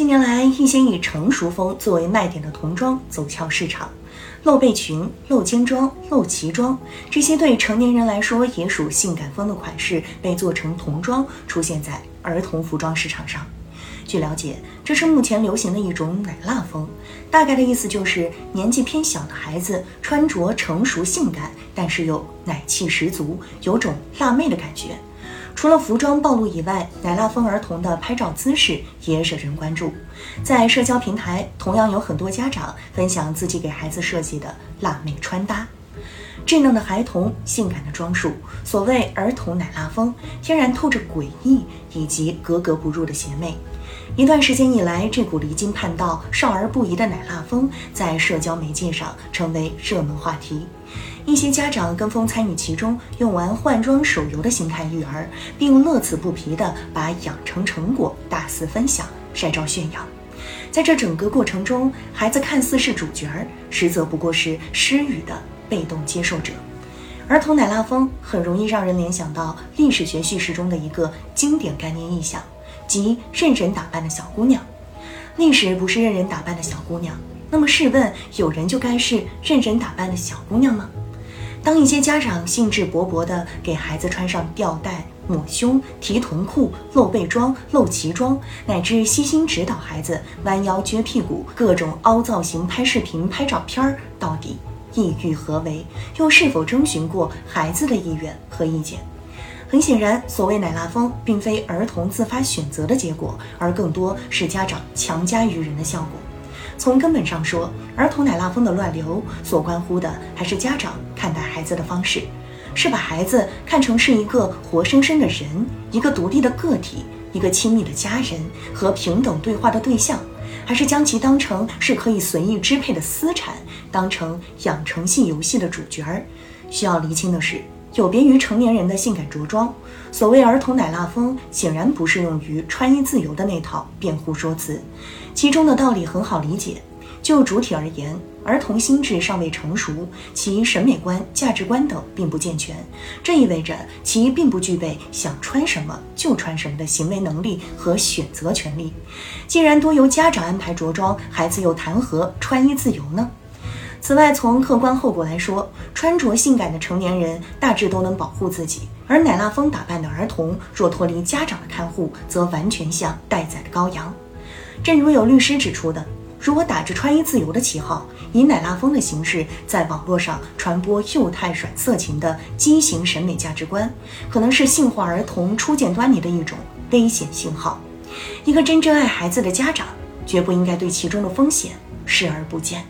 近年来，一些以成熟风作为卖点的童装走俏市场，露背裙、露肩装、露脐装，这些对成年人来说也属性感风的款式，被做成童装出现在儿童服装市场上。据了解，这是目前流行的一种奶辣风，大概的意思就是年纪偏小的孩子穿着成熟性感，但是又奶气十足，有种辣妹的感觉。除了服装暴露以外，奶辣风儿童的拍照姿势也惹人关注。在社交平台，同样有很多家长分享自己给孩子设计的辣妹穿搭。稚嫩的孩童，性感的装束，所谓儿童奶辣风，天然透着诡异以及格格不入的邪魅。一段时间以来，这股离经叛道、少儿不宜的奶辣风在社交媒介上成为热门话题。一些家长跟风参与其中，用玩换装手游的心态育儿，并乐此不疲地把养成成果大肆分享、晒照炫耀。在这整个过程中，孩子看似是主角儿，实则不过是施予的被动接受者。儿童奶辣风很容易让人联想到历史学叙事中的一个经典概念意象，即任人打扮的小姑娘。历史不是任人打扮的小姑娘，那么试问，有人就该是任人打扮的小姑娘吗？当一些家长兴致勃勃地给孩子穿上吊带、抹胸、提臀裤、露背装、露脐装，乃至悉心指导孩子弯腰撅屁股、各种凹造型拍视频、拍照片儿，到底意欲何为？又是否征询过孩子的意愿和意见？很显然，所谓奶辣风，并非儿童自发选择的结果，而更多是家长强加于人的效果。从根本上说，儿童奶辣风的乱流所关乎的还是家长看待孩子的方式，是把孩子看成是一个活生生的人，一个独立的个体，一个亲密的家人和平等对话的对象，还是将其当成是可以随意支配的私产，当成养成性游戏的主角儿？需要厘清的是。有别于成年人的性感着装，所谓儿童奶辣风显然不适用于穿衣自由的那套辩护说辞。其中的道理很好理解。就主体而言，儿童心智尚未成熟，其审美观、价值观等并不健全，这意味着其并不具备想穿什么就穿什么的行为能力和选择权利。既然多由家长安排着装，孩子又谈何穿衣自由呢？此外，从客观后果来说，穿着性感的成年人大致都能保护自己，而奶辣风打扮的儿童若脱离家长的看护，则完全像待宰的羔羊。正如有律师指出的，如果打着穿衣自由的旗号，以奶辣风的形式在网络上传播幼态软色情的畸形审美价值观，可能是性化儿童初见端倪的一种危险信号。一个真正爱孩子的家长，绝不应该对其中的风险视而不见。